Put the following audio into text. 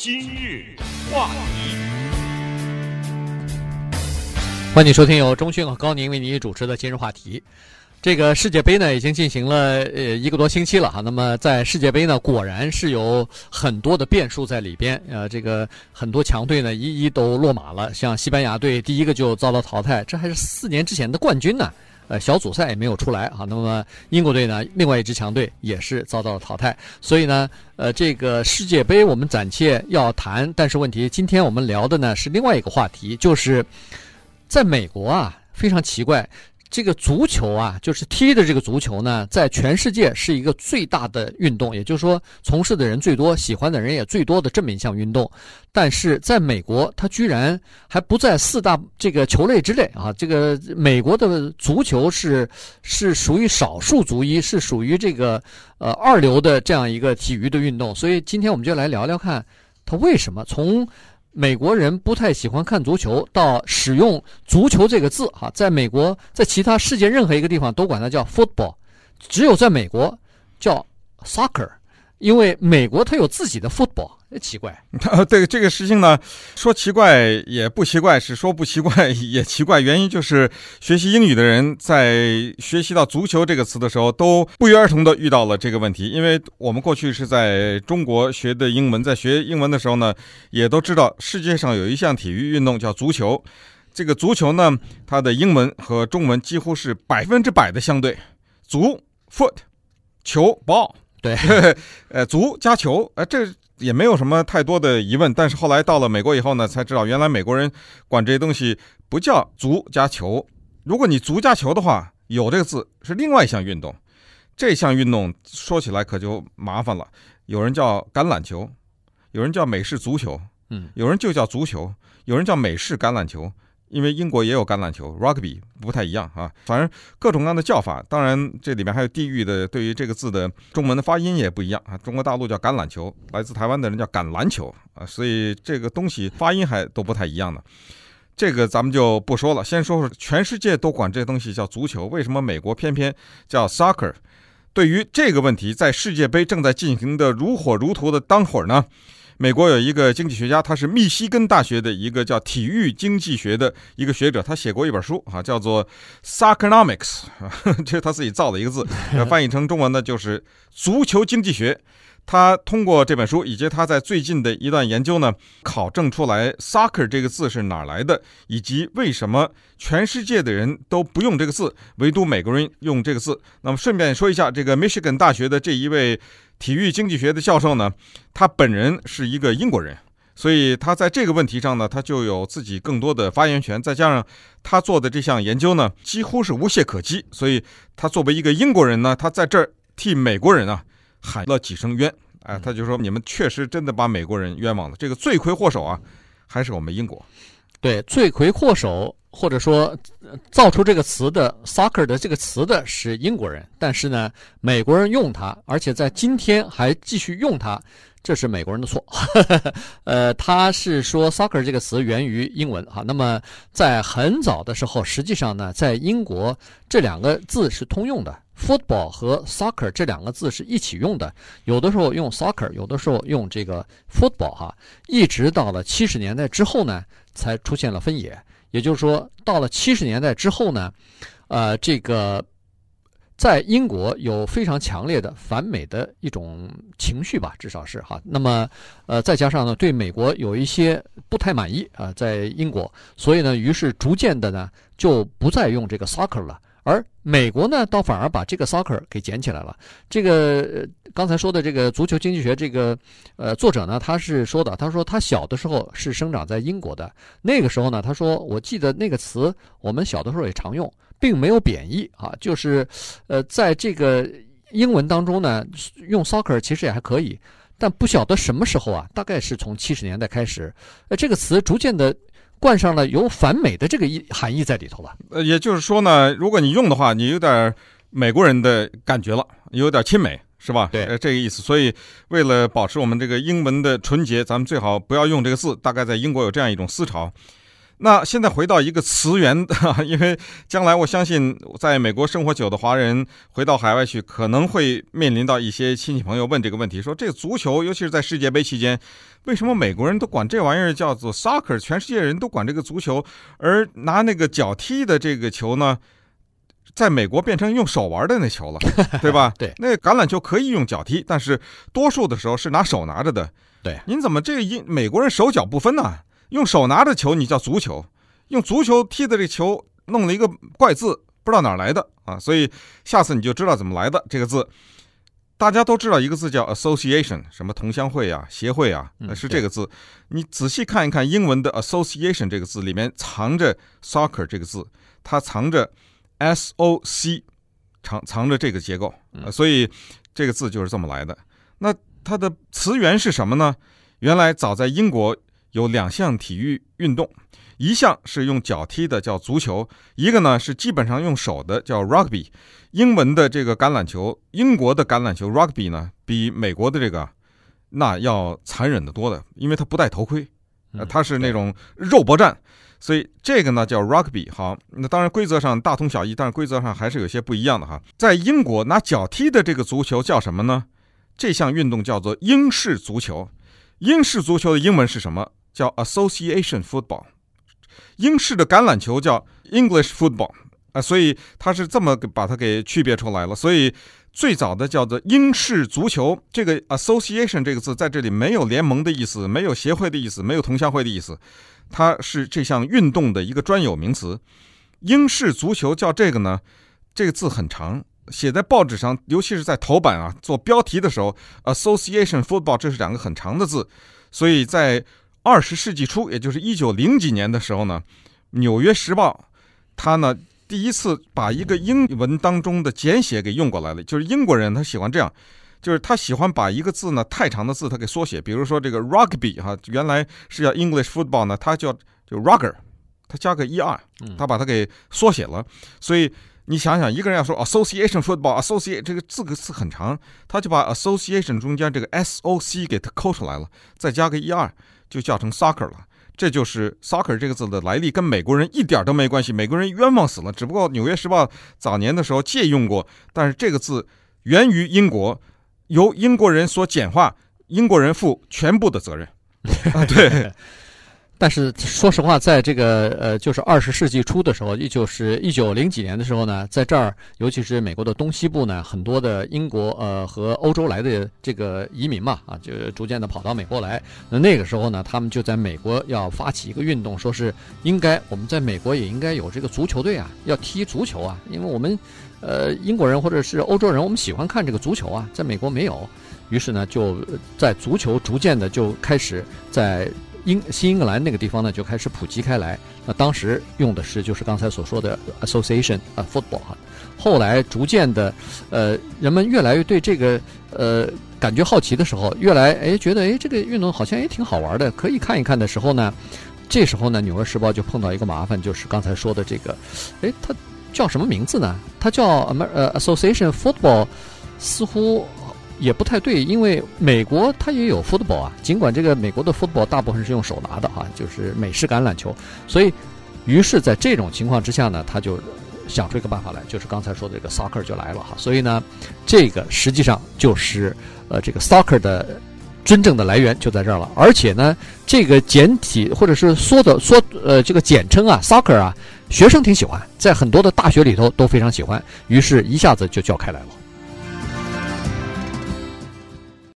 今日话题，欢迎收听由中讯和高宁为您主持的今日话题。这个世界杯呢，已经进行了呃一个多星期了哈。那么在世界杯呢，果然是有很多的变数在里边。呃，这个很多强队呢，一一都落马了。像西班牙队第一个就遭到淘汰，这还是四年之前的冠军呢。呃，小组赛也没有出来啊。那么英国队呢，另外一支强队也是遭到了淘汰。所以呢，呃，这个世界杯我们暂且要谈，但是问题，今天我们聊的呢是另外一个话题，就是在美国啊，非常奇怪。这个足球啊，就是踢的这个足球呢，在全世界是一个最大的运动，也就是说，从事的人最多，喜欢的人也最多的这么一项运动。但是在美国，它居然还不在四大这个球类之内啊！这个美国的足球是是属于少数族裔，是属于这个呃二流的这样一个体育的运动。所以今天我们就来聊聊看，它为什么从。美国人不太喜欢看足球，到使用“足球”这个字，哈，在美国，在其他世界任何一个地方都管它叫 football，只有在美国叫 soccer，因为美国它有自己的 football。奇怪，对这个事情呢，说奇怪也不奇怪，是说不奇怪 也奇怪。原因就是学习英语的人在学习到“足球”这个词的时候，都不约而同的遇到了这个问题。因为我们过去是在中国学的英文，在学英文的时候呢，也都知道世界上有一项体育运动叫足球。这个足球呢，它的英文和中文几乎是百分之百的相对，足 （foot），球 （ball）。对，呃，足加球，呃，这。也没有什么太多的疑问，但是后来到了美国以后呢，才知道原来美国人管这些东西不叫足加球。如果你足加球的话，有这个字是另外一项运动。这项运动说起来可就麻烦了，有人叫橄榄球，有人叫美式足球，嗯，有人就叫足球，有人叫美式橄榄球。因为英国也有橄榄球，rugby 不太一样啊，反正各种各样的叫法。当然，这里面还有地域的，对于这个字的中文的发音也不一样啊。中国大陆叫橄榄球，来自台湾的人叫橄榄球啊，所以这个东西发音还都不太一样呢。这个咱们就不说了，先说说全世界都管这东西叫足球，为什么美国偏偏叫 soccer？对于这个问题，在世界杯正在进行的如火如荼的当会儿呢？美国有一个经济学家，他是密西根大学的一个叫体育经济学的一个学者，他写过一本书啊，叫做《Soccernomics》，这是他自己造的一个字，翻译成中文呢就是足球经济学。他通过这本书以及他在最近的一段研究呢，考证出来 “soccer” 这个字是哪儿来的，以及为什么全世界的人都不用这个字，唯独美国人用这个字。那么顺便说一下，这个密西根大学的这一位。体育经济学的教授呢，他本人是一个英国人，所以他在这个问题上呢，他就有自己更多的发言权。再加上他做的这项研究呢，几乎是无懈可击，所以他作为一个英国人呢，他在这儿替美国人啊喊了几声冤。哎，他就说你们确实真的把美国人冤枉了，这个罪魁祸首啊，还是我们英国。对，罪魁祸首。或者说，造出这个词的 “soccer” 的这个词的是英国人，但是呢，美国人用它，而且在今天还继续用它，这是美国人的错。呃，他是说 “soccer” 这个词源于英文哈。那么在很早的时候，实际上呢，在英国这两个字是通用的，“football” 和 “soccer” 这两个字是一起用的，有的时候用 “soccer”，有的时候用这个 “football” 哈。一直到了七十年代之后呢，才出现了分野。也就是说，到了七十年代之后呢，呃，这个在英国有非常强烈的反美的一种情绪吧，至少是哈。那么，呃，再加上呢，对美国有一些不太满意啊，在英国，所以呢，于是逐渐的呢，就不再用这个 soccer 了。而美国呢，倒反而把这个 soccer 给捡起来了。这个刚才说的这个足球经济学这个呃作者呢，他是说的，他说他小的时候是生长在英国的，那个时候呢，他说我记得那个词我们小的时候也常用，并没有贬义啊，就是呃在这个英文当中呢，用 soccer 其实也还可以，但不晓得什么时候啊，大概是从七十年代开始，呃这个词逐渐的。冠上了有反美的这个意含义在里头了。呃，也就是说呢，如果你用的话，你有点美国人的感觉了，有点亲美，是吧？对，呃，这个意思。所以，为了保持我们这个英文的纯洁，咱们最好不要用这个字。大概在英国有这样一种思潮。那现在回到一个词源，因为将来我相信在美国生活久的华人回到海外去，可能会面临到一些亲戚朋友问这个问题：说这个足球，尤其是在世界杯期间，为什么美国人都管这玩意儿叫做 soccer，全世界人都管这个足球，而拿那个脚踢的这个球呢，在美国变成用手玩的那球了，对吧？对，那橄榄球可以用脚踢，但是多数的时候是拿手拿着的。对，您怎么这个英美国人手脚不分呢？用手拿着球，你叫足球；用足球踢的这球，弄了一个怪字，不知道哪儿来的啊！所以下次你就知道怎么来的这个字。大家都知道一个字叫 association，什么同乡会啊、协会啊，是这个字。你仔细看一看英文的 association 这个字里面藏着 soccer 这个字，它藏着 s o c，藏藏着这个结构，所以这个字就是这么来的。那它的词源是什么呢？原来早在英国。有两项体育运动，一项是用脚踢的，叫足球；一个呢是基本上用手的，叫 rugby。英文的这个橄榄球，英国的橄榄球 rugby 呢，比美国的这个那要残忍的多的，因为它不戴头盔，呃，它是那种肉搏战，所以这个呢叫 rugby。好，那当然规则上大同小异，但是规则上还是有些不一样的哈。在英国拿脚踢的这个足球叫什么呢？这项运动叫做英式足球。英式足球的英文是什么？叫 Association Football，英式的橄榄球叫 English Football 啊，所以它是这么把它给区别出来了。所以最早的叫做英式足球，这个 Association 这个字在这里没有联盟的意思，没有协会的意思，没有同乡会的意思，它是这项运动的一个专有名词。英式足球叫这个呢，这个字很长，写在报纸上，尤其是在头版啊做标题的时候，Association Football 这是两个很长的字，所以在二十世纪初，也就是一九零几年的时候呢，《纽约时报》他呢第一次把一个英文当中的简写给用过来了。就是英国人他喜欢这样，就是他喜欢把一个字呢太长的字他给缩写。比如说这个 rugby 哈，原来是叫 English football 呢，他叫就 rugger，他加个 er，他把它给缩写了。所以你想想，一个人要说 association football，associate 这个字个字很长，他就把 association 中间这个 soc 给它抠出来了，再加个 er。就叫成 soccer 了，这就是 soccer 这个字的来历，跟美国人一点都没关系。美国人冤枉死了，只不过《纽约时报》早年的时候借用过，但是这个字源于英国，由英国人所简化，英国人负全部的责任。啊，对。但是说实话，在这个呃，就是二十世纪初的时候，也就是一九零几年的时候呢，在这儿，尤其是美国的东西部呢，很多的英国呃和欧洲来的这个移民嘛，啊，就逐渐的跑到美国来。那那个时候呢，他们就在美国要发起一个运动，说是应该我们在美国也应该有这个足球队啊，要踢足球啊，因为我们呃英国人或者是欧洲人，我们喜欢看这个足球啊，在美国没有。于是呢，就在足球逐渐的就开始在。英新英格兰那个地方呢，就开始普及开来。那当时用的是就是刚才所说的 association 啊 football 哈。后来逐渐的，呃，人们越来越对这个呃感觉好奇的时候，越来哎觉得哎这个运动好像也挺好玩的，可以看一看的时候呢，这时候呢，《纽约时报》就碰到一个麻烦，就是刚才说的这个，哎，它叫什么名字呢？它叫呃 association football，似乎。也不太对，因为美国它也有 football 啊，尽管这个美国的 football 大部分是用手拿的哈，就是美式橄榄球，所以，于是在这种情况之下呢，他就想出一个办法来，就是刚才说的这个 soccer 就来了哈，所以呢，这个实际上就是呃这个 soccer 的真正的来源就在这儿了，而且呢，这个简体或者是缩的缩呃这个简称啊 soccer 啊，学生挺喜欢，在很多的大学里头都非常喜欢，于是一下子就叫开来了。